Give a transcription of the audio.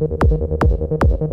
yeah.